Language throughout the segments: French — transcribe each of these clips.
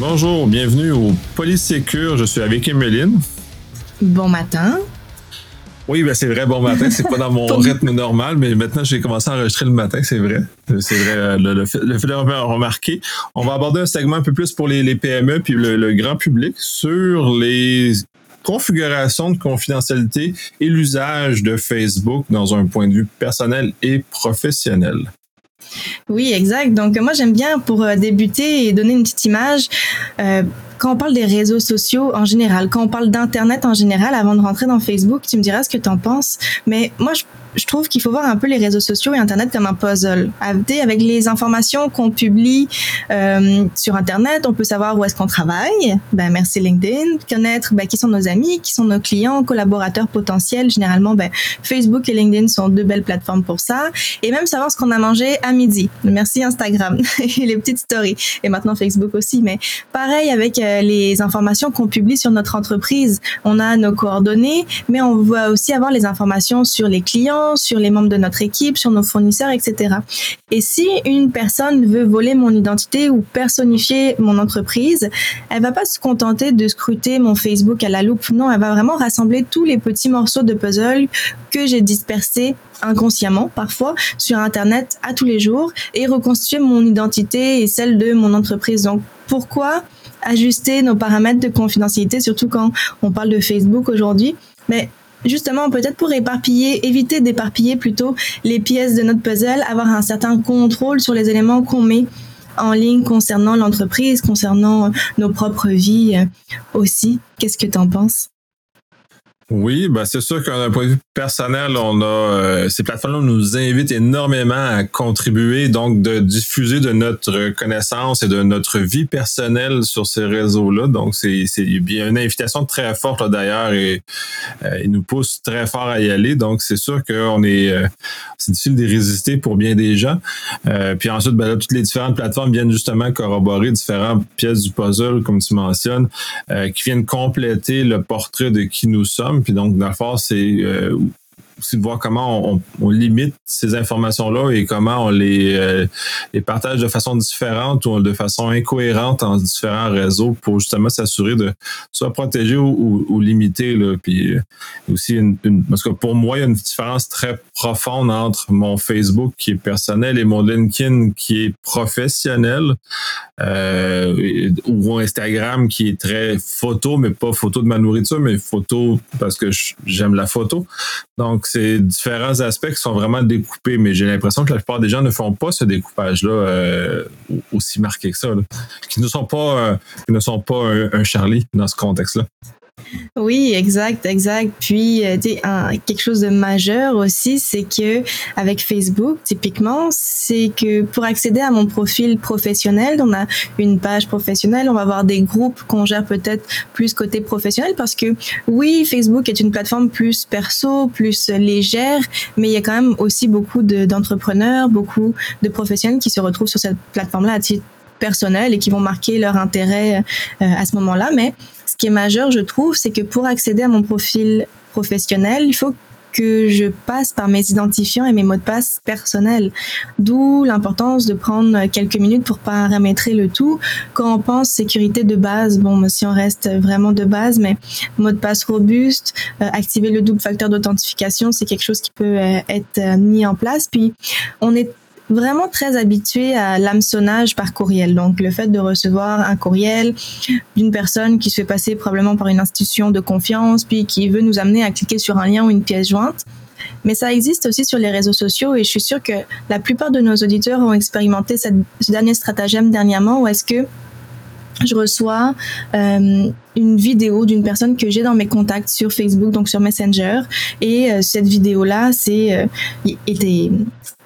Bonjour, bienvenue au Polysécure. Je suis avec Emeline. Bon matin. Oui, ben c'est vrai, bon matin. C'est pas dans mon rythme normal, mais maintenant j'ai commencé à enregistrer le matin, c'est vrai. C'est vrai, euh, le, fait, le fait de remarquer. On va aborder un segment un peu plus pour les, PME puis le, grand public sur les configurations de confidentialité et l'usage de Facebook dans un point de vue personnel et professionnel. Oui, exact. Donc moi j'aime bien pour euh, débuter et donner une petite image. Euh, quand on parle des réseaux sociaux en général, quand on parle d'Internet en général, avant de rentrer dans Facebook, tu me diras ce que tu en penses. Mais moi, je je trouve qu'il faut voir un peu les réseaux sociaux et Internet comme un puzzle. Avec les informations qu'on publie euh, sur Internet, on peut savoir où est-ce qu'on travaille. Ben, merci LinkedIn. Connaître ben, qui sont nos amis, qui sont nos clients, collaborateurs potentiels. Généralement, ben, Facebook et LinkedIn sont deux belles plateformes pour ça. Et même savoir ce qu'on a mangé à midi. Merci Instagram et les petites stories. Et maintenant Facebook aussi. Mais pareil avec euh, les informations qu'on publie sur notre entreprise. On a nos coordonnées, mais on va aussi avoir les informations sur les clients sur les membres de notre équipe, sur nos fournisseurs, etc. Et si une personne veut voler mon identité ou personnifier mon entreprise, elle va pas se contenter de scruter mon Facebook à la loupe. Non, elle va vraiment rassembler tous les petits morceaux de puzzle que j'ai dispersés inconsciemment parfois sur Internet à tous les jours et reconstituer mon identité et celle de mon entreprise. Donc pourquoi ajuster nos paramètres de confidentialité, surtout quand on parle de Facebook aujourd'hui? Mais justement peut-être pour éparpiller, éviter d'éparpiller plutôt les pièces de notre puzzle, avoir un certain contrôle sur les éléments qu'on met en ligne concernant l'entreprise, concernant nos propres vies euh, aussi. Qu'est-ce que tu en penses? Oui, ben c'est sûr qu'un point de vue personnel, on a euh, ces plateformes-là nous invitent énormément à contribuer, donc de diffuser de notre connaissance et de notre vie personnelle sur ces réseaux-là. Donc c'est bien une invitation très forte d'ailleurs et euh, il nous pousse très fort à y aller. Donc c'est sûr qu'on est euh, c'est difficile de résister pour bien des gens. puis ensuite, ben là, toutes les différentes plateformes viennent justement corroborer différentes pièces du puzzle, comme tu mentionnes, qui viennent compléter le portrait de qui nous sommes. Puis donc, dans le fond, c'est euh, aussi de voir comment on, limite ces informations-là et comment on les, euh, les partage de façon différente ou de façon incohérente en différents réseaux pour justement s'assurer de soit protéger ou, limiter. Là. Puis euh, aussi, parce que pour moi, il y a une différence très profonde entre mon Facebook qui est personnel et mon LinkedIn qui est professionnel euh, ou Instagram qui est très photo, mais pas photo de ma nourriture, mais photo parce que j'aime la photo. Donc, c'est différents aspects qui sont vraiment découpés, mais j'ai l'impression que la plupart des gens ne font pas ce découpage-là euh, aussi marqué que ça, qui ne sont pas, euh, ne sont pas un Charlie dans ce contexte-là. Oui, exact, exact. Puis, euh, quelque chose de majeur aussi, c'est que avec Facebook, typiquement, c'est que pour accéder à mon profil professionnel, on a une page professionnelle, on va avoir des groupes qu'on gère peut-être plus côté professionnel parce que oui, Facebook est une plateforme plus perso, plus légère, mais il y a quand même aussi beaucoup d'entrepreneurs, beaucoup de professionnels qui se retrouvent sur cette plateforme-là à titre personnel et qui vont marquer leur intérêt euh, à ce moment-là. Mais ce qui est majeur, je trouve, c'est que pour accéder à mon profil professionnel, il faut que je passe par mes identifiants et mes mots de passe personnels. D'où l'importance de prendre quelques minutes pour paramétrer le tout. Quand on pense sécurité de base, bon, si on reste vraiment de base, mais mot de passe robuste, euh, activer le double facteur d'authentification, c'est quelque chose qui peut euh, être mis en place. Puis, on est vraiment très habitué à l'hameçonnage par courriel. Donc, le fait de recevoir un courriel d'une personne qui se fait passer probablement par une institution de confiance, puis qui veut nous amener à cliquer sur un lien ou une pièce jointe. Mais ça existe aussi sur les réseaux sociaux et je suis sûre que la plupart de nos auditeurs ont expérimenté ce dernier stratagème dernièrement où est-ce que je reçois euh, une vidéo d'une personne que j'ai dans mes contacts sur Facebook, donc sur Messenger. Et euh, cette vidéo-là, c'est euh, était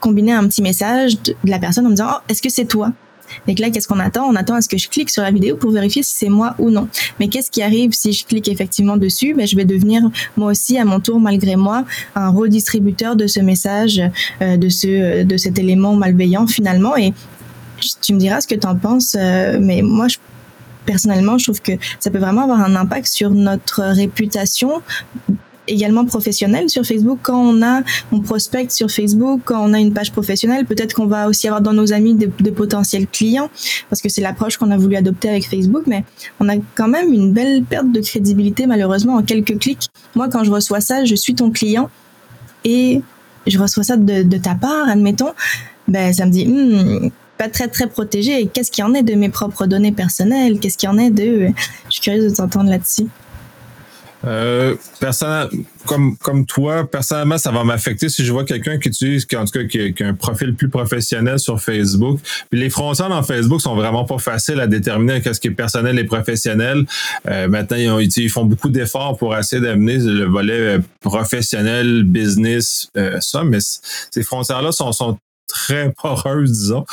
combiné à un petit message de, la personne en me disant oh, est-ce que c'est toi? Et là, qu'est-ce qu'on attend? On attend à ce que je clique sur la vidéo pour vérifier si c'est moi ou non. Mais qu'est-ce qui arrive si je clique effectivement dessus? Ben, Je vais devenir moi aussi, à mon tour, malgré moi, un redistributeur de ce message, euh, de, ce, de cet élément malveillant finalement. Et tu me diras ce que tu en penses, euh, mais moi, je personnellement, je trouve que ça peut vraiment avoir un impact sur notre réputation également professionnel sur Facebook. Quand on a, on prospecte sur Facebook, quand on a une page professionnelle, peut-être qu'on va aussi avoir dans nos amis de, potentiels clients, parce que c'est l'approche qu'on a voulu adopter avec Facebook, mais on a quand même une belle perte de crédibilité malheureusement en quelques clics. Moi, quand je reçois ça, je suis ton client et je reçois ça de, de ta part, admettons, ben ça me dit hmm, pas très très protégé. Qu'est-ce qu'il en est de mes propres données personnelles? Qu'est-ce qu'il en est de Je suis curieuse de t'entendre là-dessus. Euh, comme, comme toi, personnellement, ça va m'affecter si je vois quelqu'un qui utilise, qui, en tout cas, qui, a un profil plus professionnel sur Facebook. Les frontières dans Facebook sont vraiment pas faciles à déterminer qu'est-ce qui est personnel et professionnel. Euh, maintenant, ils, font beaucoup d'efforts pour essayer d'amener le volet euh, professionnel, business, euh, ça, mais ces frontières-là sont très poreuse, disons.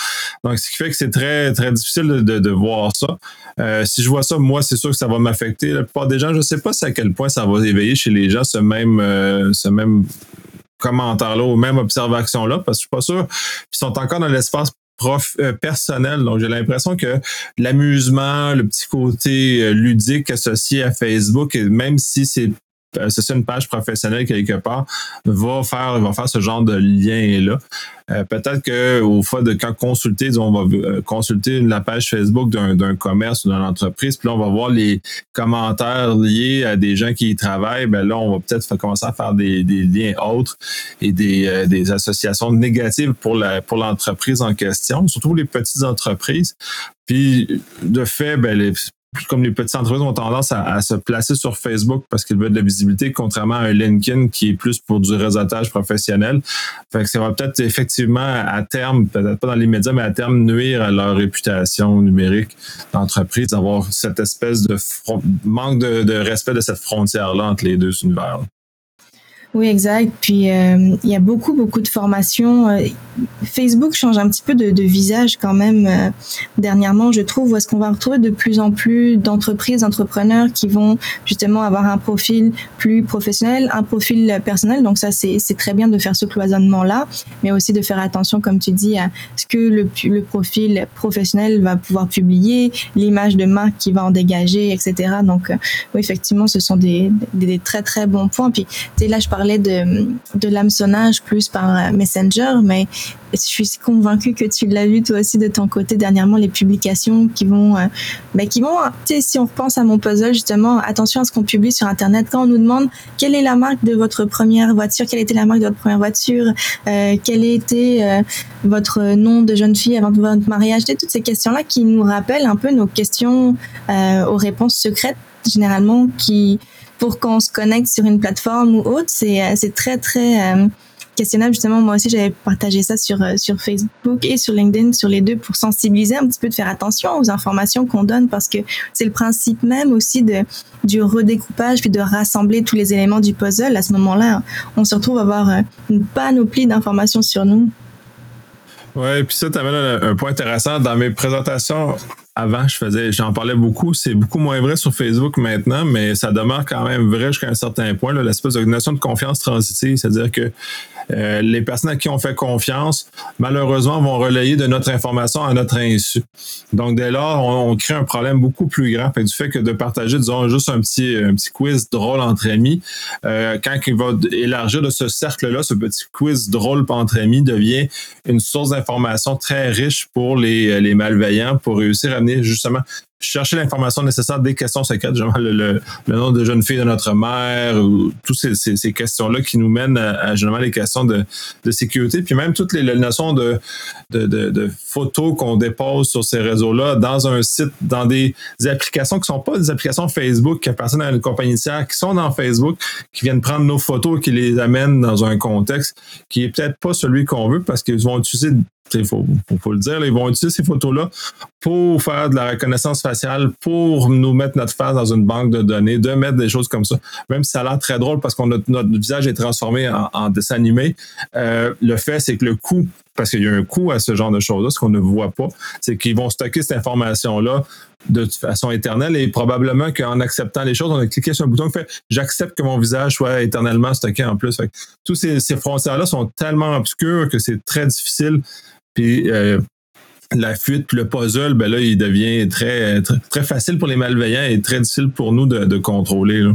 Donc, ce qui fait que c'est très, très difficile de, de, voir ça. Euh, si je vois ça, moi, c'est sûr que ça va m'affecter. La plupart des gens, je ne sais pas à quel point ça va éveiller chez les gens ce même, euh, ce même commentaire-là ou même observation-là, parce que je suis pas sûr qu'ils sont encore dans l'espace prof, euh, personnel. Donc, j'ai l'impression que l'amusement, le petit côté ludique associé à Facebook, même si c'est c'est une page professionnelle quelque part, va faire, va faire ce genre de lien-là. Euh, peut-être que au fois de quand consulter, on va euh, consulter la page Facebook d'un commerce ou d'une entreprise, puis là, on va voir les commentaires liés à des gens qui y travaillent. Ben là, on va peut-être commencer à faire des, liens autres et des, euh, des associations négatives pour la pour l'entreprise en question, surtout les petites entreprises. Puis de fait, ben, les, comme les petites entreprises ont tendance à, se placer sur Facebook parce qu'ils veulent de la visibilité, contrairement à un LinkedIn qui est plus pour du réseautage professionnel. Fait que ça va peut-être effectivement à terme, peut-être pas dans les médias, mais à terme nuire à leur réputation numérique d'entreprise, d'avoir cette espèce de manque de, de, respect de cette frontière-là entre les deux univers. Oui, exact. Puis euh, il y a beaucoup, beaucoup de formations. Euh, Facebook change un petit peu de, de visage quand même euh, dernièrement, je trouve, où est-ce qu'on va retrouver de plus en plus d'entreprises, d'entrepreneurs qui vont justement avoir un profil plus professionnel, un profil personnel. Donc ça, c'est très bien de faire ce cloisonnement-là, mais aussi de faire attention, comme tu dis, à ce que le, le profil professionnel va pouvoir publier, l'image de marque qui va en dégager, etc. Donc oui, effectivement, ce sont des, des, des très, très bons points. Puis là, je parle parlais de, de l'hameçonnage plus par euh, Messenger, mais je suis convaincue que tu l'as vu toi aussi de ton côté dernièrement, les publications qui vont, euh, ben, qui vont, tu sais, si on repense à mon puzzle justement, attention à ce qu'on publie sur Internet. Quand on nous demande quelle est la marque de votre première voiture, quelle était la marque de votre première voiture, euh, quel était euh, votre nom de jeune fille avant votre mariage, toutes ces questions-là qui nous rappellent un peu nos questions aux réponses secrètes généralement qui pour qu'on se connecte sur une plateforme ou autre, c'est euh, c'est très très euh, questionnable. Justement, moi aussi, j'avais partagé ça sur euh, sur Facebook et sur LinkedIn, sur les deux, pour sensibiliser un petit peu, de faire attention aux informations qu'on donne, parce que c'est le principe même aussi de du redécoupage puis de rassembler tous les éléments du puzzle. À ce moment-là, on se retrouve à avoir une panoplie d'informations sur nous. Ouais, puis ça, tu amènes un point intéressant. Dans mes présentations avant, je faisais, j'en parlais beaucoup. C'est beaucoup moins vrai sur Facebook maintenant, mais ça demeure quand même vrai jusqu'à un certain point. L'espèce de notion de confiance transitive, c'est-à-dire que euh, les personnes à qui on fait confiance, malheureusement, vont relayer de notre information à notre insu. Donc, dès lors, on, crée un problème beaucoup plus grand. Du fait que de partager, disons, juste un petit, un quiz drôle entre amis, euh, quand il va élargir de ce cercle-là, ce petit quiz drôle entre amis devient une source d'information très riche pour les, les malveillants pour réussir à amener justement chercher l'information nécessaire des questions secrètes, genre le, le, nom de jeune fille de notre mère, ou toutes ces, questions-là qui nous mènent à, à, généralement les questions de, sécurité, puis même toutes les, notions de, photos qu'on dépose sur ces réseaux-là dans un site, dans des, applications qui sont pas des applications Facebook qui appartiennent à une compagnie tiers, qui sont dans Facebook, qui viennent prendre nos photos qui les amènent dans un contexte qui est peut-être pas celui qu'on veut parce qu'ils vont utiliser il faut, le dire, ils vont utiliser ces photos-là pour faire de la reconnaissance faciale, pour nous mettre notre face dans une banque de données, de mettre des choses comme ça. Même si ça a l'air très drôle parce que notre, visage est transformé en, dessin animé, euh, le fait, c'est que le coût parce qu'il y a un coût à ce genre de choses-là, ce qu'on ne voit pas, c'est qu'ils vont stocker cette information-là de façon éternelle et probablement qu'en acceptant les choses, on a cliqué sur un bouton qui fait j'accepte que mon visage soit éternellement stocké en plus. tous ces, ces frontières-là sont tellement obscures que c'est très difficile. Puis euh, la fuite, puis le puzzle, ben là, il devient très, très, facile pour les malveillants et très difficile pour nous de, contrôler.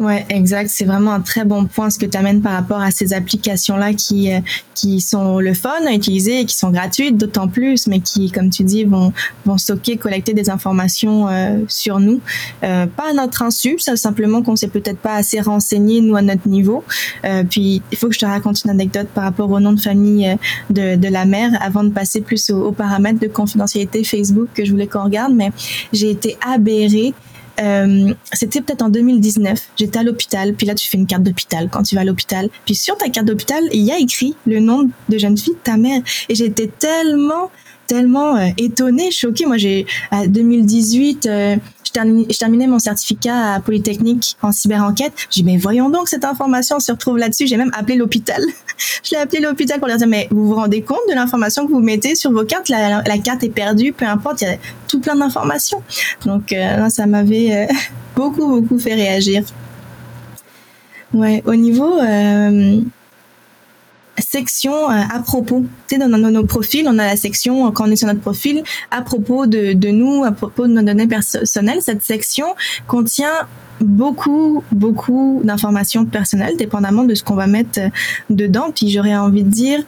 Ouais, exact. C'est vraiment un très bon point ce que tu amènes par rapport à ces applications-là qui, euh, qui sont le fun à utiliser et qui sont gratuites d'autant plus, mais qui, comme tu dis, vont, vont stocker, collecter des informations euh, sur nous. Euh, pas à notre insu, simplement qu'on s'est peut-être pas assez renseigné, nous, à notre niveau. Euh, puis, il faut que je te raconte une anecdote par rapport au nom de famille euh, de, de la mère avant de passer plus aux, aux paramètres de confidentialité Facebook que je voulais qu'on regarde, mais j'ai été aberrée euh, c'était peut-être en 2019. J'étais à l'hôpital, puis là tu fais une carte d'hôpital quand tu vas à l'hôpital. Puis sur ta carte d'hôpital, il y a écrit le nom de jeune fille de ta mère. Et j'étais tellement tellement euh, étonnée, choquée. Moi, j'ai à 2018, euh, je, terminais, je terminais mon certificat à Polytechnique en cyber-enquête. J'ai dit, mais voyons donc, cette information se retrouve là-dessus. J'ai même appelé l'hôpital. je l'ai appelé l'hôpital pour leur dire, mais vous vous rendez compte de l'information que vous mettez sur vos cartes? La, la carte est perdue, peu importe, il y a tout plein d'informations. Donc, euh, ça m'avait euh, beaucoup, beaucoup fait réagir. Ouais, au niveau euh, section euh, à propos. Tu sais, nos profils, on a la section, euh, quand on est sur notre profil, à propos de, de nous, à propos de nos données personnelles. Cette section contient beaucoup, beaucoup d'informations personnelles, dépendamment de ce qu'on va mettre euh, dedans. Puis j'aurais envie de dire,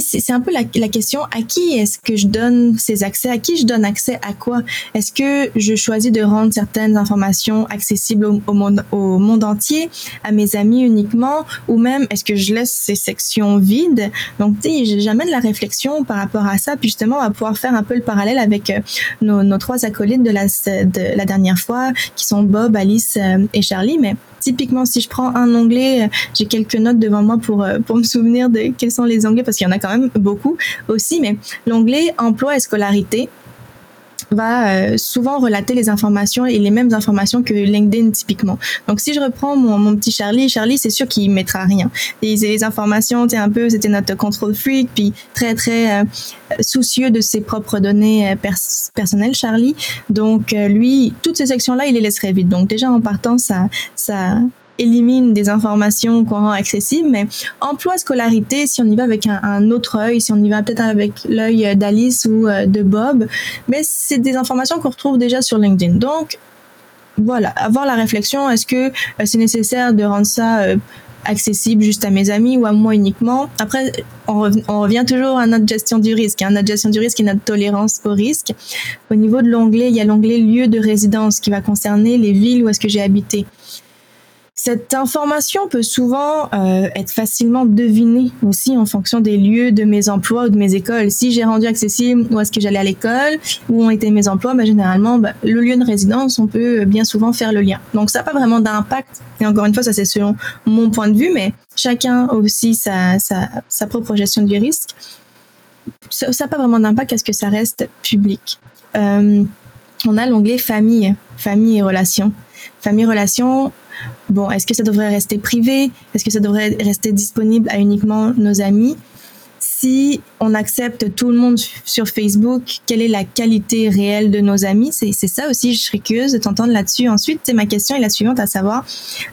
c'est un peu la, la, question à qui est-ce que je donne ces accès, à qui je donne accès à quoi? Est-ce que je choisis de rendre certaines informations accessibles au, au, monde, au monde entier, à mes amis uniquement, ou même est-ce que je laisse ces sections vides? Donc, tu sais, j'amène la réflexion par rapport à ça, puis justement, on va pouvoir faire un peu le parallèle avec euh, nos, nos, trois acolytes de la, de la dernière fois, qui sont Bob, Alice euh, et Charlie, mais typiquement, si je prends un onglet, j'ai quelques notes devant moi pour, euh, pour me souvenir de quels sont les onglets, parce qu'il y en a quand même beaucoup aussi, mais l'onglet emploi et scolarité, va euh, souvent relater les informations et les mêmes informations que LinkedIn typiquement. Donc si je reprends mon, mon petit Charlie, Charlie c'est sûr qu'il mettra rien. Et les informations, un peu, c'était notre control freak, puis très très euh, soucieux de ses propres données euh, pers personnelles, Charlie. Donc euh, lui, toutes ces sections-là, il les laisserait vite. Donc déjà en partant, ça ça élimine des informations qu'on rend accessibles, mais emploi, scolarité, si on y va avec un, autre œil, si on y va peut-être avec l'œil d'Alice ou euh, de Bob, mais c'est des informations qu'on retrouve déjà sur LinkedIn. Donc, voilà, avoir la réflexion, est-ce que euh, c'est nécessaire de rendre ça euh, accessible juste à mes amis ou à moi uniquement? Après, on, revient toujours à notre gestion du risque. Hein. Notre gestion du risque et notre tolérance au risque. Au niveau de l'onglet, il y a l'onglet lieu de résidence qui va concerner les villes où est-ce que j'ai habité. Cette information peut souvent euh, être facilement devinée aussi en fonction des lieux de mes emplois ou de mes écoles. Si j'ai rendu accessible où est-ce que j'allais à l'école, où ont été mes emplois, ben, généralement, ben, le lieu de résidence, on peut bien souvent faire le lien. Donc, ça n'a pas vraiment d'impact. Et encore une fois, ça c'est selon mon point de vue, mais chacun aussi sa, sa, sa propre gestion du risque. Ça n'a pas vraiment d'impact à ce que ça reste public. Euh, on a l'onglet famille, famille et relations. Famille, relations, bon, est-ce que ça devrait rester privé? Est-ce que ça devrait rester disponible à uniquement nos amis? Si on accepte tout le monde sur Facebook, quelle est la qualité réelle de nos amis? C'est ça aussi, je serais curieuse de t'entendre là-dessus. Ensuite, ma question est la suivante à savoir,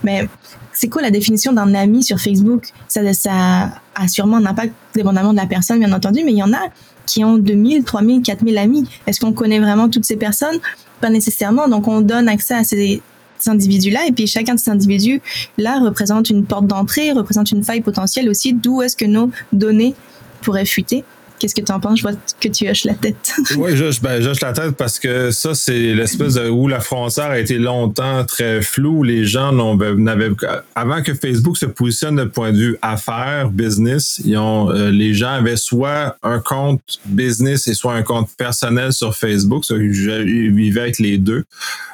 mais c'est quoi la définition d'un ami sur Facebook? Ça, ça a sûrement un impact dépendamment de la personne, bien entendu, mais il y en a qui ont 2000, 3000, 4000 amis. Est-ce qu'on connaît vraiment toutes ces personnes? Pas nécessairement. Donc, on donne accès à ces, individus-là. Et puis chacun de ces individus-là représente une porte d'entrée, représente une faille potentielle aussi, d'où est-ce que nos données pourraient fuiter. Qu'est-ce que tu en penses? Je vois que tu hoches la tête. oui, je ben, la tête parce que ça, c'est l'espèce où la frontière a été longtemps très floue. Les gens n'avaient avant que Facebook se positionne de point de vue affaires, business, euh, les gens avaient soit un compte business et soit un compte personnel sur Facebook. Ils vivaient avec les deux.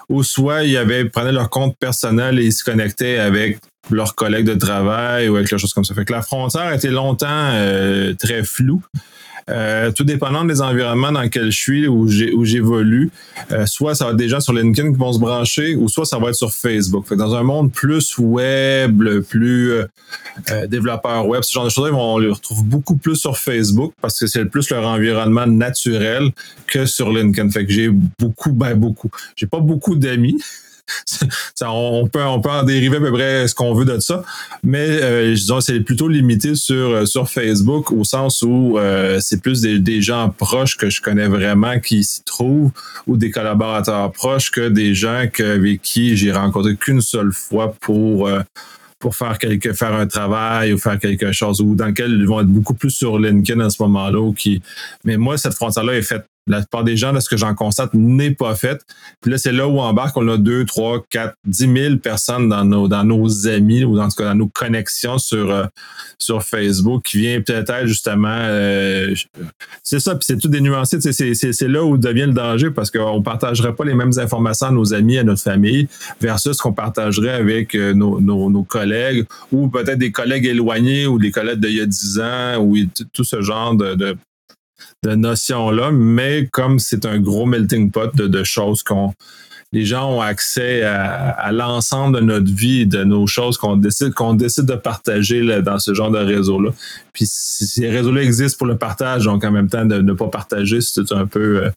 Ou soit ils avaient, prenaient leur compte personnel et ils se connectaient avec leurs collègues de travail ou quelque chose comme ça. Fait que la frontière a été longtemps euh, très floue. Euh, tout dépendant des environnements dans lesquels je suis, où j'évolue, euh, soit ça va être des gens sur LinkedIn qui vont se brancher, ou soit ça va être sur Facebook. Fait dans un monde plus web, plus euh, euh, développeur web, ce genre de choses, on les retrouve beaucoup plus sur Facebook parce que c'est plus leur environnement naturel que sur LinkedIn. Fait que j'ai beaucoup, ben beaucoup. J'ai pas beaucoup d'amis. on, peut, on peut en dériver à peu près ce qu'on veut de ça. Mais euh, c'est plutôt limité sur, sur Facebook au sens où euh, c'est plus des, gens proches que je connais vraiment qui s'y trouvent ou des collaborateurs proches que des gens avec qui j'ai rencontré qu'une seule fois pour euh, pour faire quelque, faire un travail ou faire quelque chose ou dans lequel ils vont être beaucoup plus sur LinkedIn à ce moment-là. Qui, mais moi, cette frontière-là est faite la plupart des gens, de ce que j'en constate, n'est pas faite. Puis là, c'est là où on embarque, on a 2, 3, 4, 10 000 personnes dans nos, amis ou dans, dans nos connexions sur, euh, sur Facebook qui vient peut-être justement... Euh, c'est ça, puis c'est tout dénuancé. C'est là où devient le danger parce qu'on ne partagerait pas les mêmes informations à nos amis, à notre famille, versus ce qu'on partagerait avec euh, nos, collègues ou peut-être des collègues éloignés ou des collègues d'il y a 10 ans ou tout ce genre de de notions-là, mais comme c'est un gros melting pot de, choses qu'on les gens ont accès à, l'ensemble de notre vie, de nos choses qu'on décide qu'on décide de partager dans ce genre de réseau-là. Puis ces réseaux-là existent pour le partage, donc en même temps de ne pas partager, c'est un peu euh,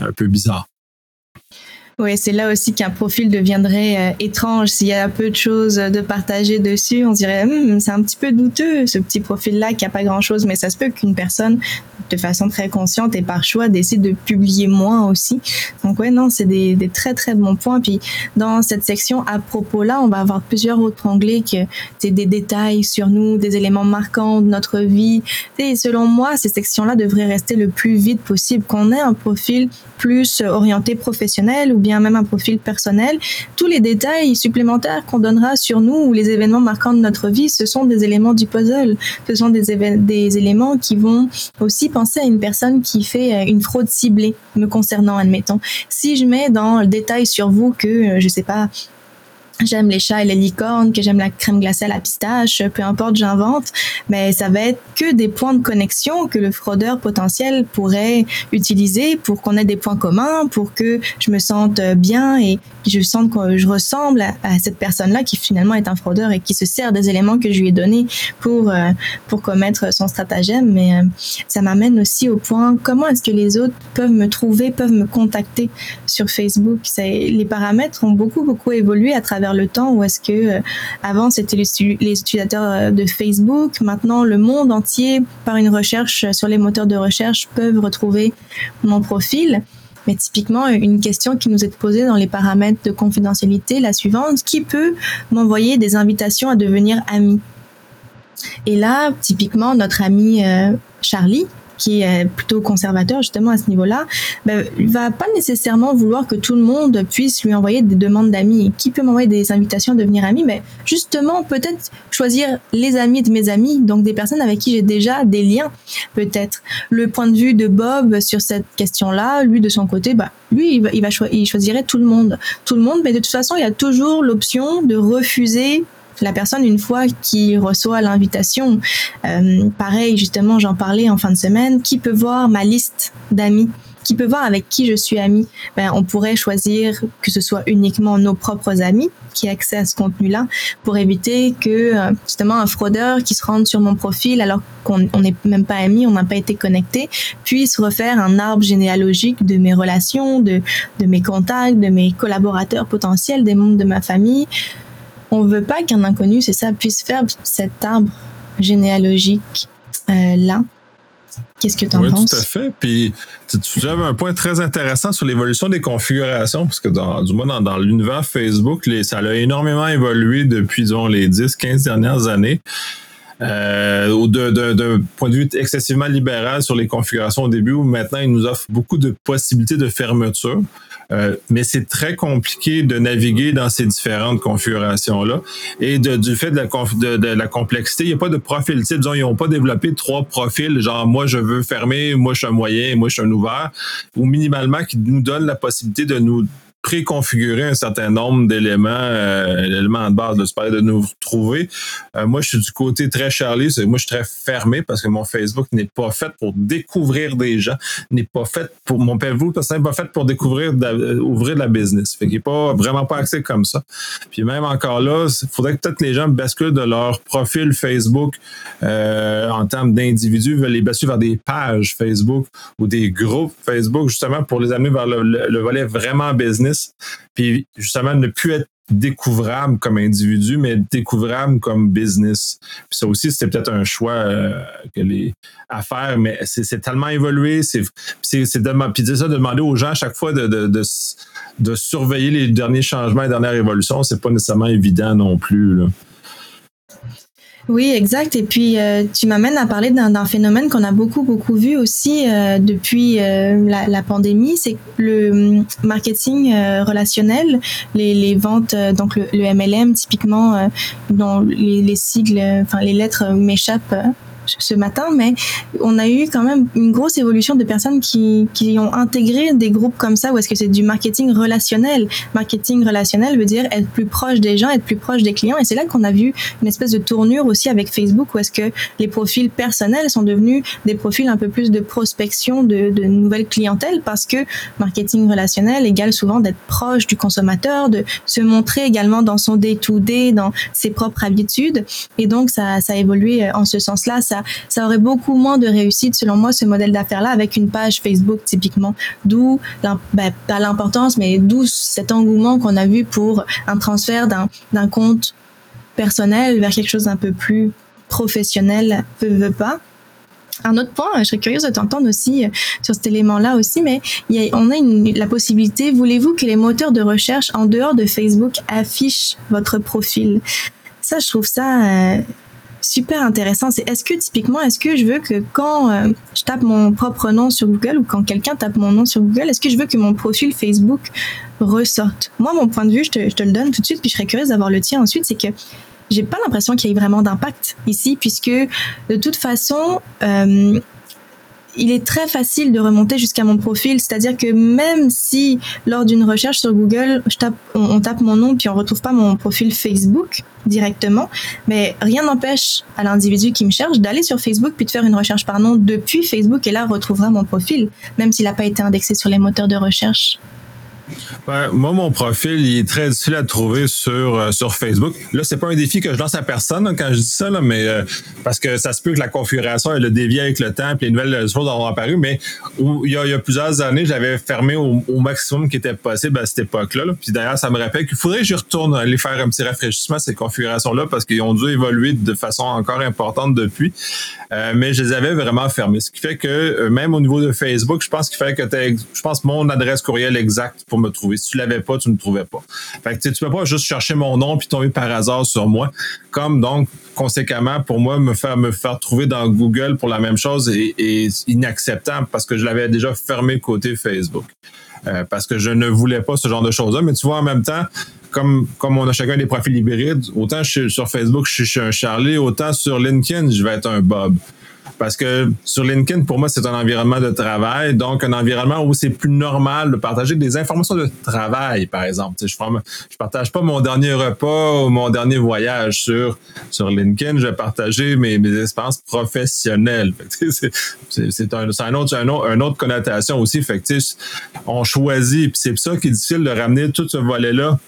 un peu bizarre. Oui, c'est là aussi qu'un profil deviendrait euh, étrange. S'il y a peu de choses de partager dessus, on dirait hum, c'est un petit peu douteux ce petit profil-là qui a pas grand-chose, mais ça se peut qu'une personne, de façon très consciente et par choix, décide de publier moins aussi. Donc ouais, non, c'est des, des, très très bons points. Puis dans cette section à propos là, on va avoir plusieurs autres onglets que c'est des détails sur nous, des éléments marquants de notre vie. Et selon moi, ces sections-là devraient rester le plus vite possible, qu'on ait un profil plus orienté professionnel ou bien même un profil personnel. Tous les détails supplémentaires qu'on donnera sur nous ou les événements marquants de notre vie, ce sont des éléments du puzzle. Ce sont des, des éléments qui vont aussi penser à une personne qui fait euh, une fraude ciblée me concernant, admettons. Si je mets dans le détail sur vous que, euh, je sais pas, j'aime les chats et les licornes, que j'aime la crème glacée à la pistache, peu importe, j'invente, mais ça va être que des points de connexion que le fraudeur potentiel pourrait utiliser pour qu'on ait des points communs, pour que je me sente bien et je sente que je ressemble à, cette personne-là qui finalement est un fraudeur et qui se sert des éléments que je lui ai donnés pour euh, pour commettre son stratagème. Mais euh, ça m'amène aussi au point comment est-ce que les autres peuvent me trouver, peuvent me contacter? Sur Facebook. Les paramètres ont beaucoup beaucoup évolué à travers le temps ou est-ce que euh, avant c'était les, utilisateurs euh, de Facebook, maintenant le monde entier par une recherche sur les moteurs de recherche peuvent retrouver mon profil. Mais typiquement, une question qui nous est posée dans les paramètres de confidentialité, la suivante, qui peut m'envoyer des invitations à devenir ami? Et là, typiquement, notre ami euh, Charlie qui est plutôt conservateur justement à ce niveau-là, ben, va pas nécessairement vouloir que tout le monde puisse lui envoyer des demandes d'amis. Qui peut m'envoyer des invitations à devenir ami? Mais ben, justement, peut-être choisir les amis de mes amis, donc des personnes avec qui j'ai déjà des liens, peut-être. Le point de vue de Bob sur cette question-là, lui de son côté, bah, lui, il, va, il, il choisirait tout le monde. Tout le monde, mais de toute façon, il y a toujours l'option de refuser la personne une fois qui reçoit l'invitation. Euh, pareil, justement, j'en parlais en fin de semaine. Qui peut voir ma liste d'amis qui peut voir avec qui je suis amie? Ben, on pourrait choisir que ce soit uniquement nos propres amis qui aient accès à ce contenu-là pour éviter que euh, justement un fraudeur qui se rende sur mon profil alors qu'on n'est même pas amis, on n'a pas été connecté, puisse refaire un arbre généalogique de mes relations, de, de mes contacts, de mes collaborateurs potentiels, des membres de ma famille on veut pas qu'un inconnu, c'est ça, puisse faire cet arbre généalogique euh, là. Qu'est-ce que tu en oui, penses? Tout à fait. Puis tu, avais un point très intéressant sur l'évolution des configurations, parce que dans, du moins dans, l'univers Facebook, ça a énormément évolué depuis disons, les 10-15 dernières années. Euh, d'un point de vue excessivement libéral sur les configurations au début, où maintenant il nous offre beaucoup de possibilités de fermeture. Euh, mais c'est très compliqué de naviguer dans ces différentes configurations-là. Et de, du fait de la, de, la complexité, il n'y a pas de profil type. Disons, ils n'ont pas développé trois profils, genre moi je veux fermer, moi je suis un moyen, moi je suis un ouvert, ou minimalement qui nous donne la possibilité de nous préconfigurer un certain nombre d'éléments, euh, d'éléments de base de nous retrouver. Euh, moi, je suis du côté très Charlie, moi je suis très fermé parce que mon Facebook n'est pas fait pour découvrir des gens, n'est pas fait pour mon Facebook parce n'est pas fait pour découvrir euh, ouvrir de la business. Fait qu'il n'est pas vraiment pas accès comme ça. Puis même encore là, il faudrait que peut-être les gens basculent de leur profil Facebook euh, en termes d'individus, veulent les basculer vers des pages Facebook ou des groupes Facebook justement pour les amener vers le volet vraiment business Puis justement, ne plus être découvrable comme individu, mais découvrable comme business. Puis ça aussi, c'était peut-être un choix euh, à faire, mais c'est tellement évolué. C'est puis ça, de demander aux gens à chaque fois de, surveiller les derniers changements, les dernières évolutions, c'est pas nécessairement évident non plus. Oui, exact. Et puis, euh, tu m'amènes à parler d'un phénomène qu'on a beaucoup, beaucoup vu aussi euh, depuis euh, la, la, pandémie, c'est le hum, marketing relationnel, les, les ventes, donc le, le, MLM typiquement, dont les, les sigles, enfin les lettres m'échappent ce matin, mais on a eu quand même une grosse évolution de personnes qui, qui ont intégré des groupes comme ça, où est-ce que c'est du marketing relationnel? Marketing relationnel veut dire être plus proche des gens, être plus proche des clients, et c'est là qu'on a vu une espèce de tournure aussi avec Facebook, où est-ce que les profils personnels sont devenus des profils un peu plus de prospection de, de nouvelles clientèles, parce que marketing relationnel égale souvent d'être proche du consommateur, de se montrer également dans son day-to-day, dans ses propres habitudes, et donc ça, ça a évolué en ce sens-là. Ça, aurait beaucoup moins de réussite, selon moi, ce modèle d'affaires-là, avec une page Facebook typiquement. D'où, ben, pas l'importance, mais d'où cet engouement qu'on a vu pour un transfert d'un compte personnel vers quelque chose d'un peu plus professionnel, veut, veut pas. Un autre point, je serais curieuse de t'entendre aussi euh, sur cet élément-là aussi, mais on a la possibilité, voulez-vous que les moteurs de recherche en dehors de Facebook affichent votre profil? Ça, je trouve ça euh, super intéressant. C'est est-ce que typiquement, est-ce que je veux que quand euh, je tape mon propre nom sur Google ou quand quelqu'un tape mon nom sur Google, est-ce que je veux que mon profil Facebook ressorte? Moi, mon point de vue, je te, le donne tout de suite, puis je serais curieuse d'avoir le tien ensuite, c'est que j'ai pas l'impression qu'il y ait vraiment d'impact ici, puisque de toute façon, euh, il est très facile de remonter jusqu'à mon profil. C'est-à-dire que même si lors d'une recherche sur Google, on, tape mon nom puis on retrouve pas mon profil Facebook directement, mais rien n'empêche à l'individu qui me cherche d'aller sur Facebook puis de faire une recherche par nom depuis Facebook et là retrouvera mon profil, même s'il n'a pas été indexé sur les moteurs de recherche. Moi, mon profil, il est très difficile à trouver sur, euh, sur Facebook. Là, c'est pas un défi que je lance à personne hein, quand je dis ça, là, mais euh, parce que ça se peut que la configuration elle a dévié avec le temps, puis les nouvelles choses ont apparu, mais il, y a, plusieurs années, j'avais fermé au, maximum qui était possible à cette époque-là. Puis d'ailleurs, ça me rappelle qu'il faudrait que je retourne aller faire un petit rafraîchissement à ces configurations-là parce qu'ils ont dû évoluer de façon encore importante depuis. Euh, mais je les avais vraiment fermés. Ce qui fait que même au niveau de Facebook, je pense qu'il fallait que tu je pense, mon adresse courriel exacte me trouver. Si tu l'avais pas, tu ne me trouvais pas. Fait que, tu peux pas juste chercher mon nom puis tomber par hasard sur moi. Comme donc, conséquemment, pour moi, me faire me faire trouver dans Google pour la même chose est, inacceptable parce que je l'avais déjà fermé côté Facebook. Euh, parce que je ne voulais pas ce genre de choses-là. Mais tu vois, en même temps, comme, comme on a chacun des profils hybrides, autant sur Facebook, je suis un Charlie, autant sur LinkedIn, je vais être un Bob. Parce que sur LinkedIn, pour moi, c'est un environnement de travail, donc un environnement où c'est plus normal de partager des informations de travail, par exemple. je ne je partage pas mon dernier repas ou mon dernier voyage sur, sur LinkedIn, je vais partager mes, mes expériences professionnelles. C'est un, autre, un, autre, une autre connotation aussi. On choisit, c'est ça qui est difficile de ramener tout ce volet-là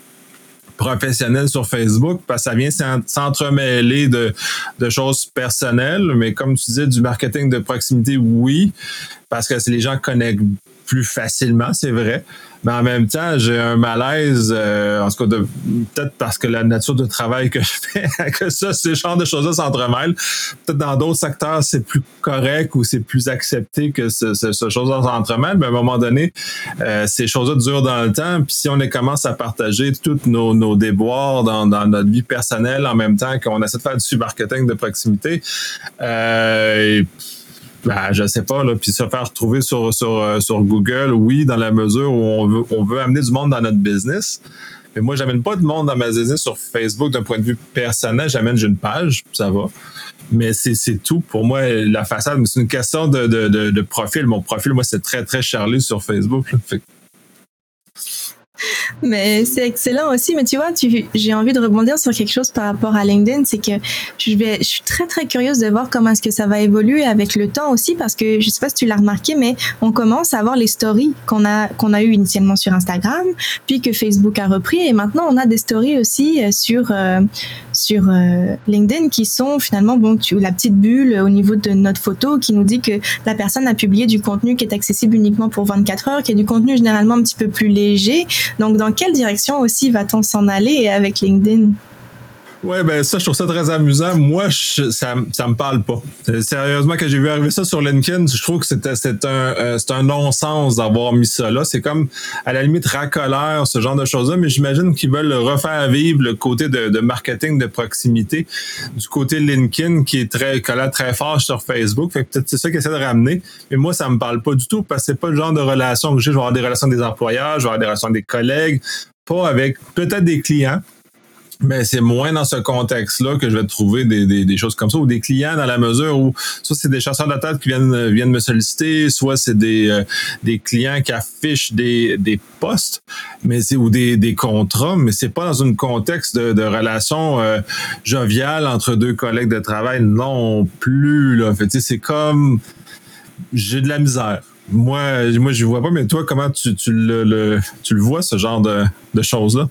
professionnel sur Facebook parce que ça vient s'entremêler de, de choses personnelles, mais comme tu disais, du marketing de proximité, oui, parce que les gens connectent plus facilement, c'est vrai. Mais en même temps, j'ai un malaise, euh, en tout cas, peut-être parce que la nature de travail que je fais, que ça, ces genres de choses-là s'entremêlent. Peut-être dans d'autres secteurs, c'est plus correct ou c'est plus accepté que ce, ce, ce chose-là s'entremêle. Mais à un moment donné, euh, ces choses-là durent dans le temps. Puis si on commence à partager tous nos, nos déboires dans, dans, notre vie personnelle en même temps qu'on essaie de faire du marketing de proximité, euh, ben, je sais pas, là, puis se faire retrouver sur, sur, euh, sur Google, oui, dans la mesure où on veut, on veut amener du monde dans notre business. Mais moi, j'amène pas de monde dans ma business sur Facebook d'un point de vue personnel. J'amène une page, ça va. Mais c'est tout. Pour moi, la façade, c'est une question de, de, de, de, profil. Mon profil, moi, c'est très, très charlé sur Facebook. Mais c'est excellent aussi. Mais tu vois, j'ai envie de rebondir sur quelque chose par rapport à LinkedIn, c'est que je vais, je suis très très curieuse de voir comment est-ce que ça va évoluer avec le temps aussi, parce que je sais pas si tu l'as remarqué, mais on commence à avoir les stories qu'on a qu'on a eu initialement sur Instagram, puis que Facebook a repris, et maintenant on a des stories aussi euh, sur euh, sur euh, LinkedIn qui sont finalement bon, tu, la petite bulle au niveau de notre photo qui nous dit que la personne a publié du contenu qui est accessible uniquement pour 24 heures, qui est du contenu généralement un petit peu plus léger. Donc dans quelle direction aussi va-t-on s'en aller avec LinkedIn? Ouais, ben ça, je trouve ça très amusant. Moi, ça, ça me parle pas. Euh, sérieusement, quand j'ai vu arriver ça sur LinkedIn, je trouve que c'était c'est un euh, c'est un non-sens d'avoir mis ça là. C'est comme à la limite racoleur, ce genre de choses-là, mais j'imagine qu'ils veulent refaire vivre le côté de, de, marketing de proximité du côté LinkedIn qui est très collant très fort sur Facebook. Fait que peut-être c'est ça qu'ils essaient de ramener. Mais moi, ça me parle pas du tout parce que c'est pas le genre de relation que j'ai. Je vais avoir des relations avec des employeurs, je vais avoir des relations avec des collègues, pas avec peut-être des clients mais c'est moins dans ce contexte-là que je vais trouver des, des, des, choses comme ça, ou des clients dans la mesure où soit c'est des chasseurs de tête qui viennent, viennent me solliciter, soit c'est des, euh, des clients qui affichent des, des postes, mais c'est ou des, des contrats, mais c'est pas dans un contexte de, de relation euh, joviale entre deux collègues de travail non plus. Là. Fait, c'est comme j'ai de la misère. Moi, moi, je vois pas, mais toi, comment tu, tu, le, tu le vois, ce genre de, de choses-là?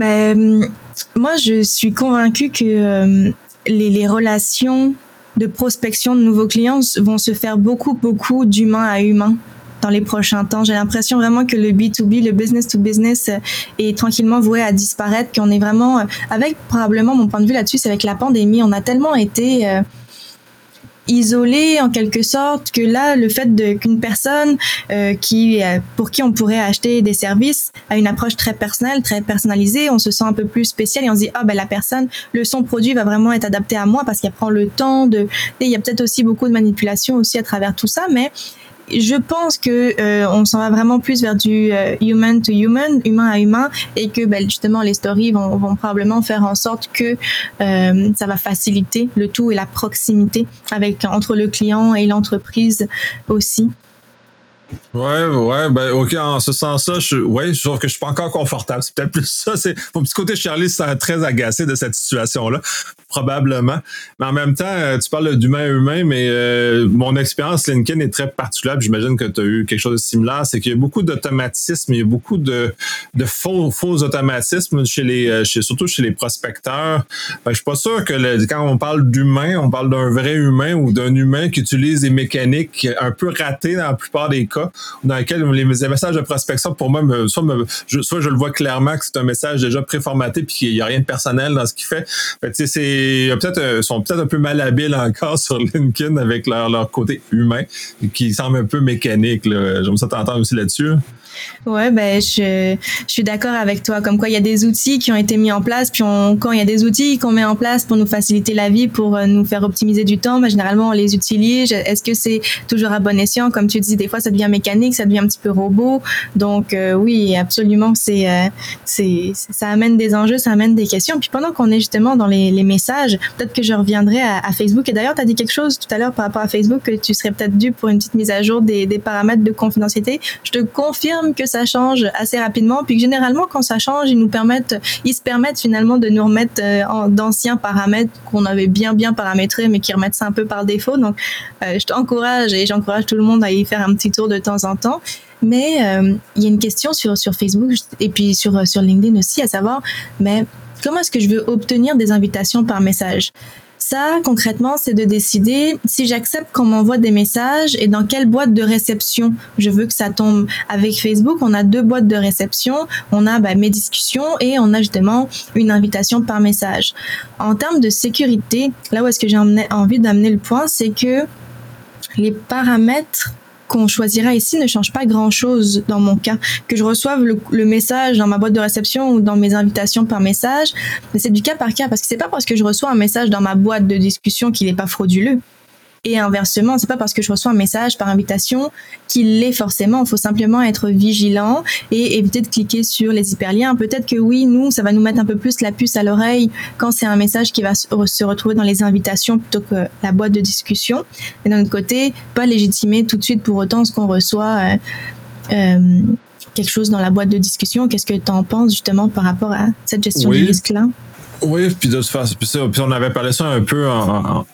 Ben, moi, je suis convaincue que euh, les, les, relations de prospection de nouveaux clients vont se faire beaucoup, beaucoup d'humain à humain dans les prochains temps. J'ai l'impression vraiment que le B2B, le business to business euh, est tranquillement voué à disparaître, qu'on est vraiment, avec probablement mon point de vue là-dessus, c'est avec la pandémie, on a tellement été isolé en quelque sorte que là le fait de qu'une personne euh, qui euh, pour qui on pourrait acheter des services a une approche très personnelle très personnalisée on se sent un peu plus spécial et on se dit ah ben la personne le son produit va vraiment être adapté à moi parce qu'elle prend le temps de et il y a peut-être aussi beaucoup de manipulation aussi à travers tout ça mais je pense que euh, on s'en va vraiment plus vers du euh, human to human, humain à humain, et que ben, justement les stories vont, vont, probablement faire en sorte que euh, ça va faciliter le tout et la proximité avec entre le client et l'entreprise aussi. Ouais, ouais, ben ok, en ce sens-là, je, ouais, je trouve que je suis pas encore confortable. C'est peut-être plus ça. C'est mon petit côté Charlie c'est très agacé de cette situation-là, probablement. Mais en même temps, euh, tu parles d'humain humain, mais euh, mon expérience LinkedIn est très particulière. J'imagine que tu as eu quelque chose de similaire. C'est qu'il y a beaucoup d'automatisme, il y a beaucoup de, de faux, faux automatismes chez les, euh, surtout chez les prospecteurs. Ben, je suis pas sûr que le, quand on parle d'humain, on parle d'un vrai humain ou d'un humain qui utilise des mécaniques un peu ratées dans la plupart des cas dans lequel les, messages de prospection, pour moi, soit, je, le vois clairement que c'est un message déjà préformaté puis qu'il n'y a rien de personnel dans ce qu'il fait. fait c'est peut-être euh, sont peut-être un peu malhabiles encore sur LinkedIn avec leur, leur côté humain qui semble un peu mécanique. J'aime ça t'entendre aussi là-dessus. Ouais, ben je, je suis d'accord avec toi. Comme quoi, il y a des outils qui ont été mis en place, puis on, quand il y a des outils qu'on met en place pour nous faciliter la vie, pour euh, nous faire optimiser du temps, ben, généralement on les utilise. Est-ce que c'est toujours à bon escient? Comme tu dis, des fois ça devient mécanique, ça devient un petit peu robot. Donc euh, oui, absolument, c'est euh, c'est ça amène des enjeux, ça amène des questions. Puis pendant qu'on est justement dans les, les messages, peut-être que je reviendrai à, à Facebook. Et d'ailleurs, tu as dit quelque chose tout à l'heure par rapport à Facebook que tu serais peut-être dû pour une petite mise à jour des, des paramètres de confidentialité. Je te confirme que ça change assez rapidement, puis que généralement quand ça change, ils nous permettent, ils se permettent finalement de nous remettre euh, d'anciens paramètres qu'on avait bien bien paramétrés, mais qui remettent ça un peu par défaut. Donc, euh, je t'encourage et j'encourage tout le monde à y faire un petit tour de temps en temps. Mais euh, il y a une question sur sur Facebook et puis sur sur LinkedIn aussi, à savoir, mais comment est-ce que je veux obtenir des invitations par message? Ça, concrètement, c'est de décider si j'accepte qu'on m'envoie des messages et dans quelle boîte de réception je veux que ça tombe. Avec Facebook, on a deux boîtes de réception. On a bah, mes discussions et on a justement une invitation par message. En termes de sécurité, là où est-ce que j'ai envie d'amener le point, c'est que les paramètres qu'on choisira ici ne change pas grand-chose dans mon cas. Que je reçoive le, message dans ma boîte de réception ou dans mes invitations par message, mais c'est du cas par cas parce que c'est pas parce que je reçois un message dans ma boîte de discussion qu'il n'est pas frauduleux. Et inversement, c'est pas parce que je reçois un message par invitation qu'il l'est forcément. Il faut simplement être vigilant et éviter de cliquer sur les hyperliens. Peut-être que oui, nous, ça va nous mettre un peu plus la puce à l'oreille quand c'est un message qui va se retrouver dans les invitations plutôt que la boîte de discussion. Mais d'un autre côté, pas légitimer tout de suite pour autant ce qu'on reçoit. Euh, euh, quelque chose dans la boîte de discussion. Qu'est-ce que tu en penses justement par rapport à cette gestion du risque-là? Oui, puis de toute façon, puis, on avait parlé ça un peu en,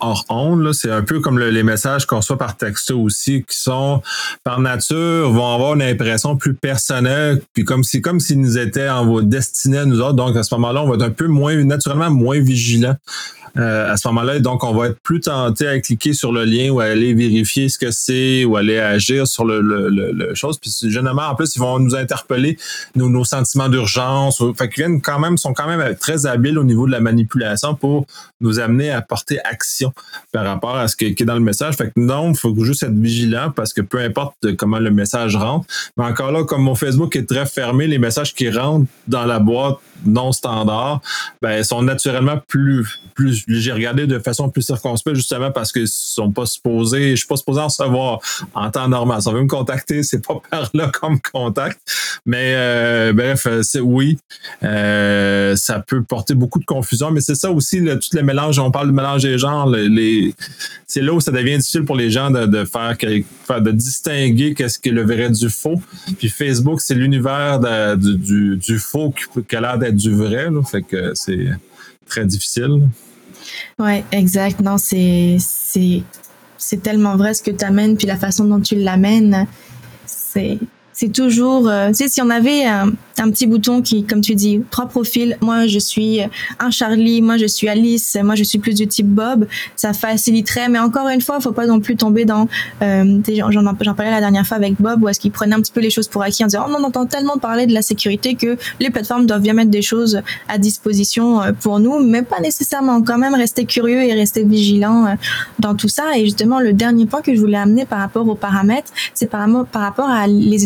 hors onde, c'est un peu comme les messages qu'on reçoit par texto aussi, qui sont par nature vont avoir une impression plus personnelle, puis comme si comme s'ils nous étaient en destinés à nous autres. Donc à ce moment-là, on va être un peu moins naturellement moins vigilant euh, à ce moment-là. Donc, on va être plus tenté à cliquer sur le lien ou à aller vérifier ce que c'est ou aller agir sur le, chose. Puis généralement, en plus, ils vont nous interpeller nos, sentiments d'urgence. Fait qu'ils viennent quand même, sont quand même très habiles au niveau de la manipulation pour nous amener à porter action par rapport à ce qui est dans le message. Fait que non, il faut juste être vigilant parce que peu importe comment le message rentre. Mais encore là, comme mon Facebook est très fermé, les messages qui rentrent dans la boîte non standard, ben, sont naturellement plus, plus, j'ai regardé de façon plus circonspecte justement parce qu'ils sont pas supposés, je suis pas supposé en recevoir en temps normal. Si on veut me contacter, c'est pas par là qu'on me contacte. Mais euh, bref, c'est oui, euh, ça peut porter beaucoup de confusion, mais c'est ça aussi, le, tout le mélange, on parle de mélange des genres, les, c'est là où ça devient difficile pour les gens de, de faire, de distinguer qu'est-ce qui est le vrai du faux. Puis Facebook, c'est l'univers du, du, du, faux qui, qui a l'air d'être du vrai. fait que c'est très difficile. Oui, exact. Non, c'est, c'est, tellement vrai ce que tu amènes, puis la façon dont tu l'amènes. C'est, c'est toujours, euh, tu sais, si on avait un, petit bouton qui, comme tu dis, trois profils, moi je suis un Charlie, moi je suis Alice, moi je suis plus du type Bob, ça faciliterait. Mais encore une fois, faut pas non plus tomber dans, euh, j'en parlais la dernière fois avec Bob, où est-ce qu'il prenait un petit peu les choses pour acquis en disant, oh, on entend tellement parler de la sécurité que les plateformes doivent bien mettre des choses à disposition euh, pour nous, mais pas nécessairement. Quand même rester curieux et rester vigilant euh, dans tout ça. Et justement, le dernier point que je voulais amener par rapport aux paramètres, c'est par, par rapport à les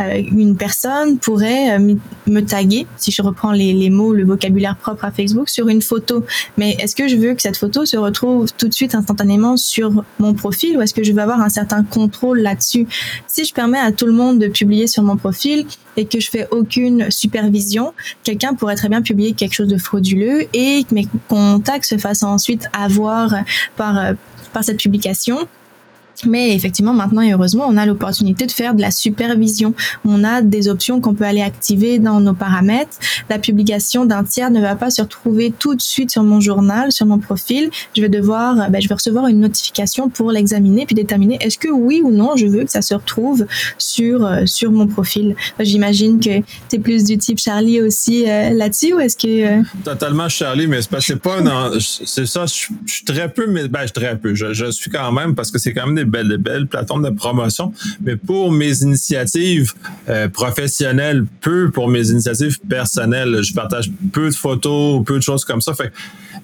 euh, une personne pourrait euh, me taguer, si je reprends les, les, mots, le vocabulaire propre à Facebook, sur une photo. Mais est-ce que je veux que cette photo se retrouve tout de suite instantanément sur mon profil ou est-ce que je veux avoir un certain contrôle là-dessus? Si je permets à tout le monde de publier sur mon profil et que je fais aucune supervision, quelqu'un pourrait très bien publier quelque chose de frauduleux et que mes contacts se fassent ensuite avoir par euh, par cette publication mais effectivement, maintenant et heureusement, on a l'opportunité de faire de la supervision. On a des options qu'on peut aller activer dans nos paramètres. La publication d'un tiers ne va pas se retrouver tout de suite sur mon journal, sur mon profil. Je vais devoir, ben, je vais recevoir une notification pour l'examiner puis déterminer est-ce que oui ou non je veux que ça se retrouve sur euh, sur mon profil. J'imagine que tu es plus du type Charlie aussi euh, là-dessus ou est-ce que euh, totalement Charlie, mais c'est pas c'est ça. Je, suis très peu, mais ben, je très peu. Je, je suis quand même parce que c'est quand même des belles, belles plateformes de promotion. Mais pour mes initiatives euh, professionnelles, peu pour mes initiatives personnelles. Je partage peu de photos, peu de choses comme ça.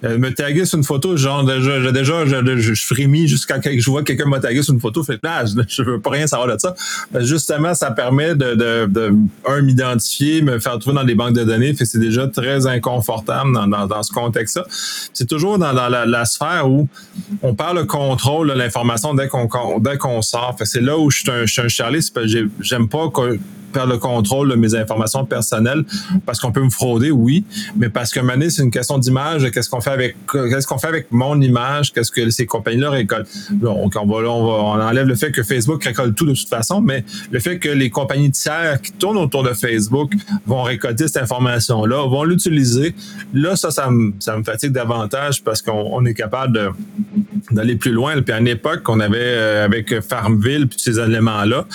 Euh, me taguer sur une photo, genre déjà, déjà je, frémis jusqu'à que je vois quelqu'un me taguer sur une photo. Fait je, je, veux pas rien savoir de ça. Justement, ça permet de, de, de un, m'identifier, me faire trouver dans des banques de données. Fait c'est déjà très inconfortable dans, dans, dans ce contexte-là. C'est toujours dans, la, sphère où on parle le contrôle de l'information dès qu'on dès qu'on sort. c'est là où je suis un, je suis un Charlie, j'aime pas que perdre le contrôle de mes informations personnelles parce qu'on peut me frauder, oui, mais parce que maintenant, c'est une question d'image. Qu'est-ce qu'on fait avec, qu'est-ce qu'on fait avec mon image? Qu'est-ce que ces compagnies-là récoltent? Donc, on, va, on, va, on enlève le fait que Facebook récolte tout de toute façon, mais le fait que les compagnies tiers qui tournent autour de Facebook vont récolter cette information-là, vont l'utiliser. Là, ça, ça me, ça me fatigue davantage parce qu'on est capable d'aller plus loin. Puis à une époque, on avait, euh, avec Farmville, puis ces éléments-là,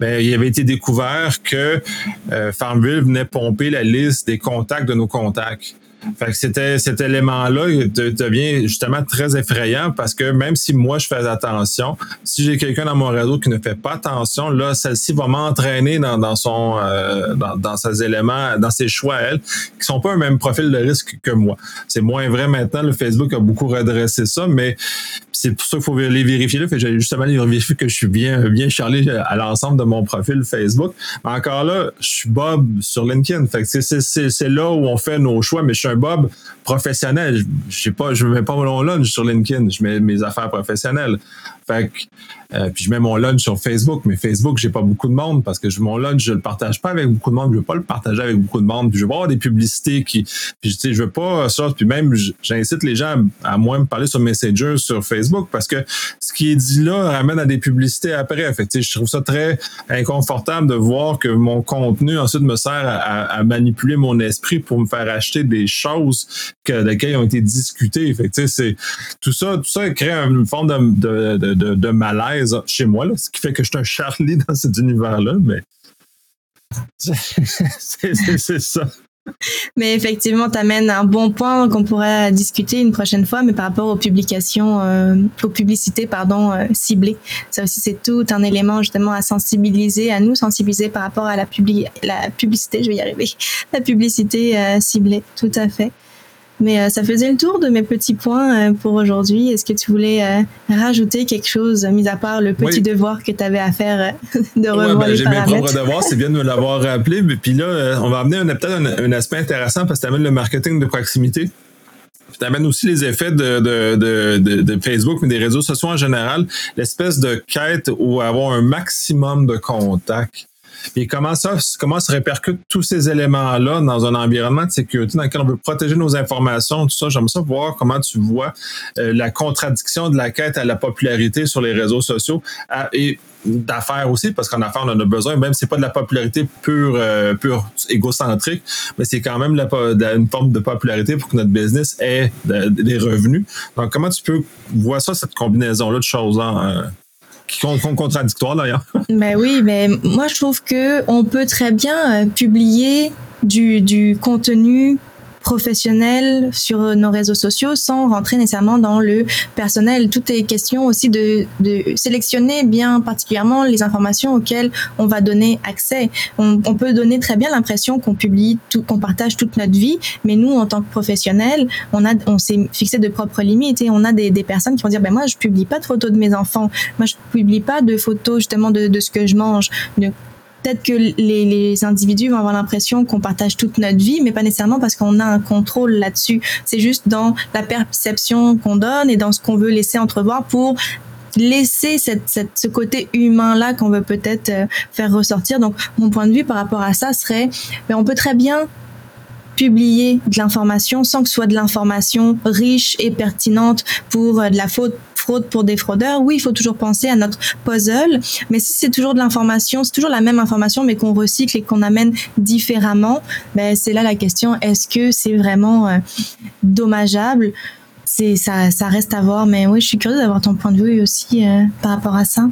ben, il avait été découvert que euh, Farmville venait pomper la liste des contacts de nos contacts. Fait que c'était cet élément-là devient justement très effrayant parce que même si moi je fais attention, si j'ai quelqu'un dans mon réseau qui ne fait pas attention, là, celle-ci va m'entraîner dans, dans son euh, dans, dans, ses éléments, dans ses choix elle, qui sont pas un même profil de risque que moi. C'est moins vrai maintenant. Le Facebook a beaucoup redressé ça, mais c'est pour ça qu'il faut les vérifier là. Fait j'ai justement vérifié que je suis bien bien charlé à l'ensemble de mon profil Facebook. Encore là, je suis Bob sur LinkedIn. Fait que c'est là où on fait nos choix, mais je suis Bob professionnel. Je sais pas, je mets pas mon lunch sur LinkedIn, je mets mes affaires professionnelles. Fait que euh, puis je mets mon lunch sur Facebook, mais Facebook, j'ai pas beaucoup de monde parce que je, mon lunch, je le partage pas avec beaucoup de monde. Je veux pas le partager avec beaucoup de monde. Puis je veux avoir des publicités qui. Puis tu sais, je veux pas ça. Puis même, j'incite les gens à, moins me parler sur Messenger, sur Facebook, parce que ce qui est dit là ramène à des publicités après. Fait je trouve ça très inconfortable de voir que mon contenu ensuite me sert à, manipuler mon esprit pour me faire acheter des choses que, lesquelles ont été discutées. Fait c'est tout ça, tout ça crée une forme de, de, de, de malaise chez moi, là, ce qui fait que je suis un Charlie dans cet univers-là, mais c'est ça. mais effectivement, tu amènes un bon point qu'on pourrait discuter une prochaine fois, mais par rapport aux publications, euh, aux publicités, pardon, euh, ciblées. Ça aussi, c'est tout un élément justement à sensibiliser, à nous sensibiliser par rapport à la, la publicité, je vais y arriver, la publicité euh, ciblée, tout à fait. Mais euh, ça faisait le tour de mes petits points euh, pour aujourd'hui. Est-ce que tu voulais euh, rajouter quelque chose, mis à part le petit devoir que tu avais à faire de revoir ouais, ben, J'ai mes propres devoirs, c'est bien de me l'avoir rappelé. Mais puis là, on va amener peut-être un, aspect intéressant parce que tu amènes le marketing de proximité. Tu amènes aussi les effets de, de, de, de, Facebook, mais des réseaux sociaux en général, l'espèce de quête où avoir un maximum de contacts et comment ça, comment se répercutent tous ces éléments-là dans un environnement de sécurité dans lequel on veut protéger nos informations, tout ça? J'aime ça voir comment tu vois euh, la contradiction de la quête à la popularité sur les réseaux sociaux et d'affaires aussi, parce qu'en affaires, on en a besoin, même si c'est pas de la popularité pure, euh, pure égocentrique, mais c'est quand même la, une forme de popularité pour que notre business ait des revenus. Donc, comment tu peux voir ça, cette combinaison-là de choses-là? qui sont contradictoires d'ailleurs. Ben oui, mais moi je trouve que on peut très bien euh, publier du, du contenu professionnel sur nos réseaux sociaux sans rentrer nécessairement dans le personnel. Tout est question aussi de, de sélectionner bien particulièrement les informations auxquelles on va donner accès. On, on peut donner très bien l'impression qu'on publie, tout, qu'on partage toute notre vie, mais nous, en tant que professionnels, on a, on s'est fixé de propres limites et on a des, des personnes qui vont dire, ben moi, je publie pas de photos de mes enfants, moi, je publie pas de photos justement de, de ce que je mange, peut-être que les, les, individus vont avoir l'impression qu'on partage toute notre vie, mais pas nécessairement parce qu'on a un contrôle là-dessus. C'est juste dans la perception qu'on donne et dans ce qu'on veut laisser entrevoir pour laisser cette, cette, ce côté humain là qu'on veut peut-être euh, faire ressortir. Donc mon point de vue par rapport à ça serait, mais on peut très bien publier de l'information sans que ce soit de l'information riche et pertinente pour euh, de la faute fraude pour des fraudeurs, oui, il faut toujours penser à notre puzzle, mais si c'est toujours de l'information, c'est toujours la même information, mais qu'on recycle et qu'on amène différemment, ben, c'est là la question, est-ce que c'est vraiment euh, dommageable? C'est ça, ça reste à voir, mais oui, je suis curieuse d'avoir ton point de vue aussi euh, par rapport à ça.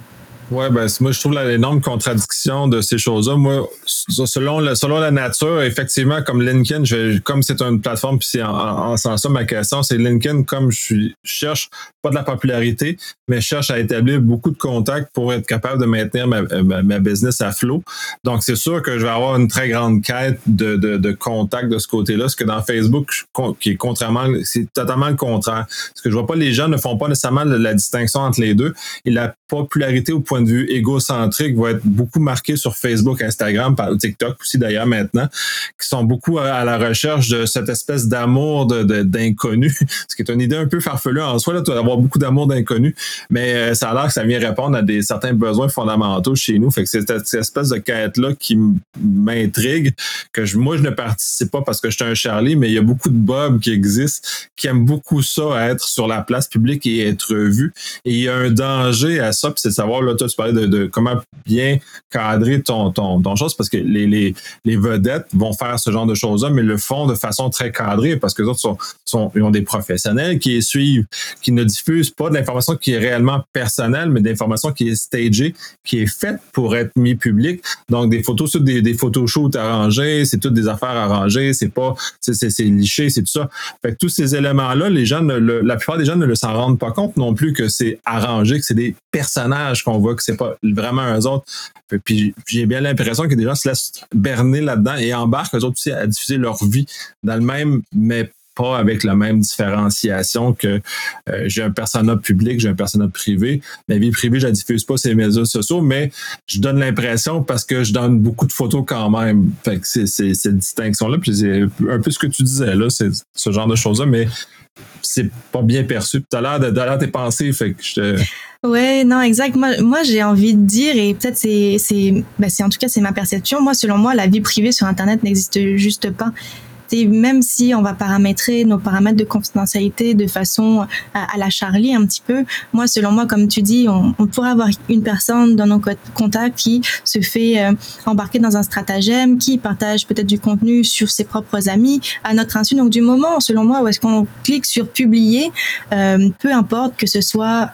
Ouais, ben moi je trouve l'énorme contradiction de ces choses-là. Moi, selon la, selon la nature, effectivement, comme LinkedIn, comme c'est une plateforme, puis c'est en, en, sens ça ma question, c'est LinkedIn, comme je, suis, je cherche pas de la popularité, mais je cherche à établir beaucoup de contacts pour être capable de maintenir ma, ma, business à flot. Donc c'est sûr que je vais avoir une très grande quête de, de, de contacts de ce côté-là, ce que dans Facebook, qui est contrairement, c'est totalement le contraire. Parce que je vois pas les gens ne font pas nécessairement la distinction entre les deux et la popularité au point de vue égocentrique va être beaucoup marquée sur Facebook, Instagram, par TikTok aussi d'ailleurs maintenant, qui sont beaucoup à la recherche de cette espèce d'amour d'inconnu, de, ce qui est une idée un peu farfelue en soi, là, tu vas avoir beaucoup d'amour d'inconnu, mais euh, ça a l'air que ça vient répondre à des certains besoins fondamentaux chez nous. Fait que c'est cette, espèce de quête-là qui m'intrigue, que moi je ne participe pas parce que je suis un Charlie, mais il y a beaucoup de Bob qui existent, qui aiment beaucoup ça, être sur la place publique et être vu. Et il y a un danger à ça, c'est de savoir, là, toi, tu parlais de, comment bien cadrer ton, ton, ton chose, parce que les, les, les vedettes vont faire ce genre de choses-là, mais le font de façon très cadrée, parce que les autres sont, sont, ils ont des professionnels qui suivent, qui ne diffusent pas de l'information qui est réellement personnelle, mais d'information qui est stagée, qui est faite pour être mis public. Donc, des photos, sur des, des photoshoots arrangés, c'est toutes des affaires arrangées, c'est pas, c'est, c'est, liché, c'est tout ça. Fait que tous ces éléments-là, les gens, la plupart des gens ne s'en rendent pas compte non plus que c'est arrangé, que c'est des personnages qu'on voit, que c'est pas vraiment eux autres. Puis j'ai bien l'impression que des gens se laissent berner là-dedans et embarquent eux autres aussi à diffuser leur vie dans le même, mais pas avec la même différenciation que euh, j'ai un personnage public, j'ai un personnage privé. Ma vie privée, je la diffuse pas sur les réseaux sociaux, mais je donne l'impression parce que je donne beaucoup de photos quand même. Fait que c'est cette distinction-là. Puis c'est un peu ce que tu disais là, c'est ce genre de choses-là, mais c'est pas bien perçu. Tu as l'air de, tes pensées, fait que je. Ouais, non, exact. Moi, moi j'ai envie de dire, et peut-être c'est, c'est, ben c'est en tout cas c'est ma perception. Moi, selon moi, la vie privée sur Internet n'existe juste pas même si on va paramétrer nos paramètres de confidentialité de façon à, la Charlie un petit peu, moi, selon moi, comme tu dis, on, pourrait avoir une personne dans nos contacts qui se fait euh, embarquer dans un stratagème, qui partage peut-être du contenu sur ses propres amis à notre insu. Donc, du moment, selon moi, où est-ce qu'on clique sur publier, euh, peu importe que ce soit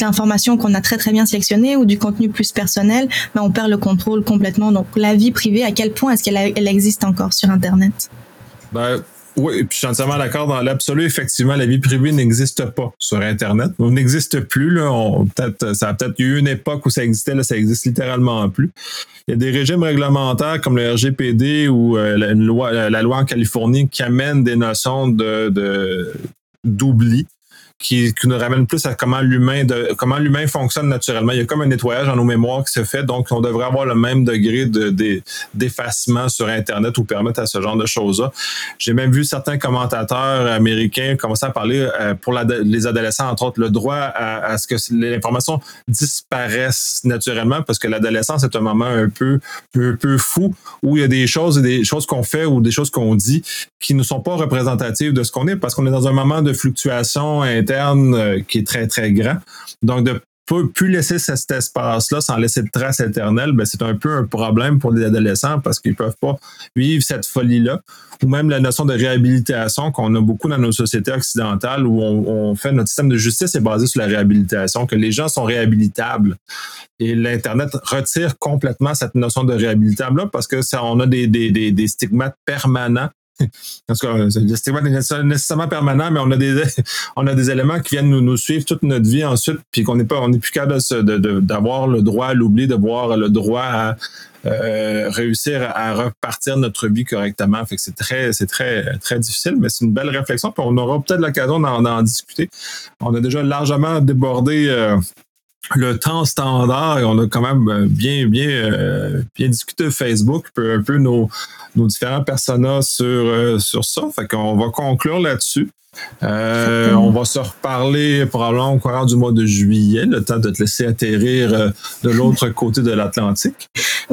l'information qu'on a très très bien sélectionnée ou du contenu plus personnel, ben on perd le contrôle complètement. Donc la vie privée, à quel point est-ce qu'elle elle existe encore sur Internet? Ben, oui, puis je suis entièrement d'accord. Dans l'absolu, effectivement, la vie privée n'existe pas sur Internet. On n'existe plus. Là. On, peut-être, ça a peut-être eu une époque où ça existait, là, ça existe littéralement plus. Il y a des régimes réglementaires comme le RGPD ou euh, la, loi, la loi en Californie qui amènent des notions de, de d'oubli qui, nous ramène plus à comment l'humain de comment l'humain fonctionne naturellement. Il y a comme un nettoyage dans nos mémoires qui se fait, donc on devrait avoir le même degré de, d'effacement sur Internet ou permettre à ce genre de choses-là. J'ai même vu certains commentateurs américains commencer à parler euh, pour les adolescents, entre autres, le droit à, à ce que l'information disparaisse naturellement, parce que l'adolescence est un moment un peu, un peu fou où il y a des choses, des choses qu'on fait ou des choses qu'on dit qui ne sont pas représentatives de ce qu'on est, parce qu'on est dans un moment de fluctuation interne euh, qui est très, très grand. Donc, de plus laisser cet espace-là sans laisser de traces éternelles, ben c'est un peu un problème pour les adolescents parce qu'ils peuvent pas vivre cette folie-là. Ou même la notion de réhabilitation qu'on a beaucoup dans nos sociétés occidentales où on, fait notre système de justice est basé sur la réhabilitation, que les gens sont réhabilitables. Et l'Internet retire complètement cette notion de réhabilitable-là parce que on a des, des, des, des stigmates permanents en tout cas, le stigmate n'est nécessairement permanent, mais on a des on a des éléments qui viennent nous, suivre toute notre vie ensuite, puis qu'on n'est pas on n'est plus capable d'avoir le droit à l'oubli, d'avoir le droit à euh, réussir à repartir notre vie correctement. Fait que c'est très c'est très très difficile, mais c'est une belle réflexion. Puis on aura peut-être l'occasion d'en discuter. On a déjà largement débordé. Euh, le temps standard, on a quand même euh, bien, bien, euh, bien discuté Facebook, un peu nos, nos différents personnages sur, euh, sur ça. Fait qu'on va conclure là-dessus. on va se reparler probablement au courant du mois de juillet, le temps de te laisser atterrir de l'autre côté de l'Atlantique.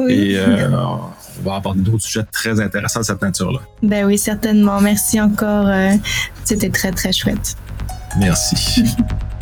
Et on va aborder d'autres sujets très intéressants de cette nature-là. Ben oui, certainement. Merci encore. C'était très, très chouette. Merci.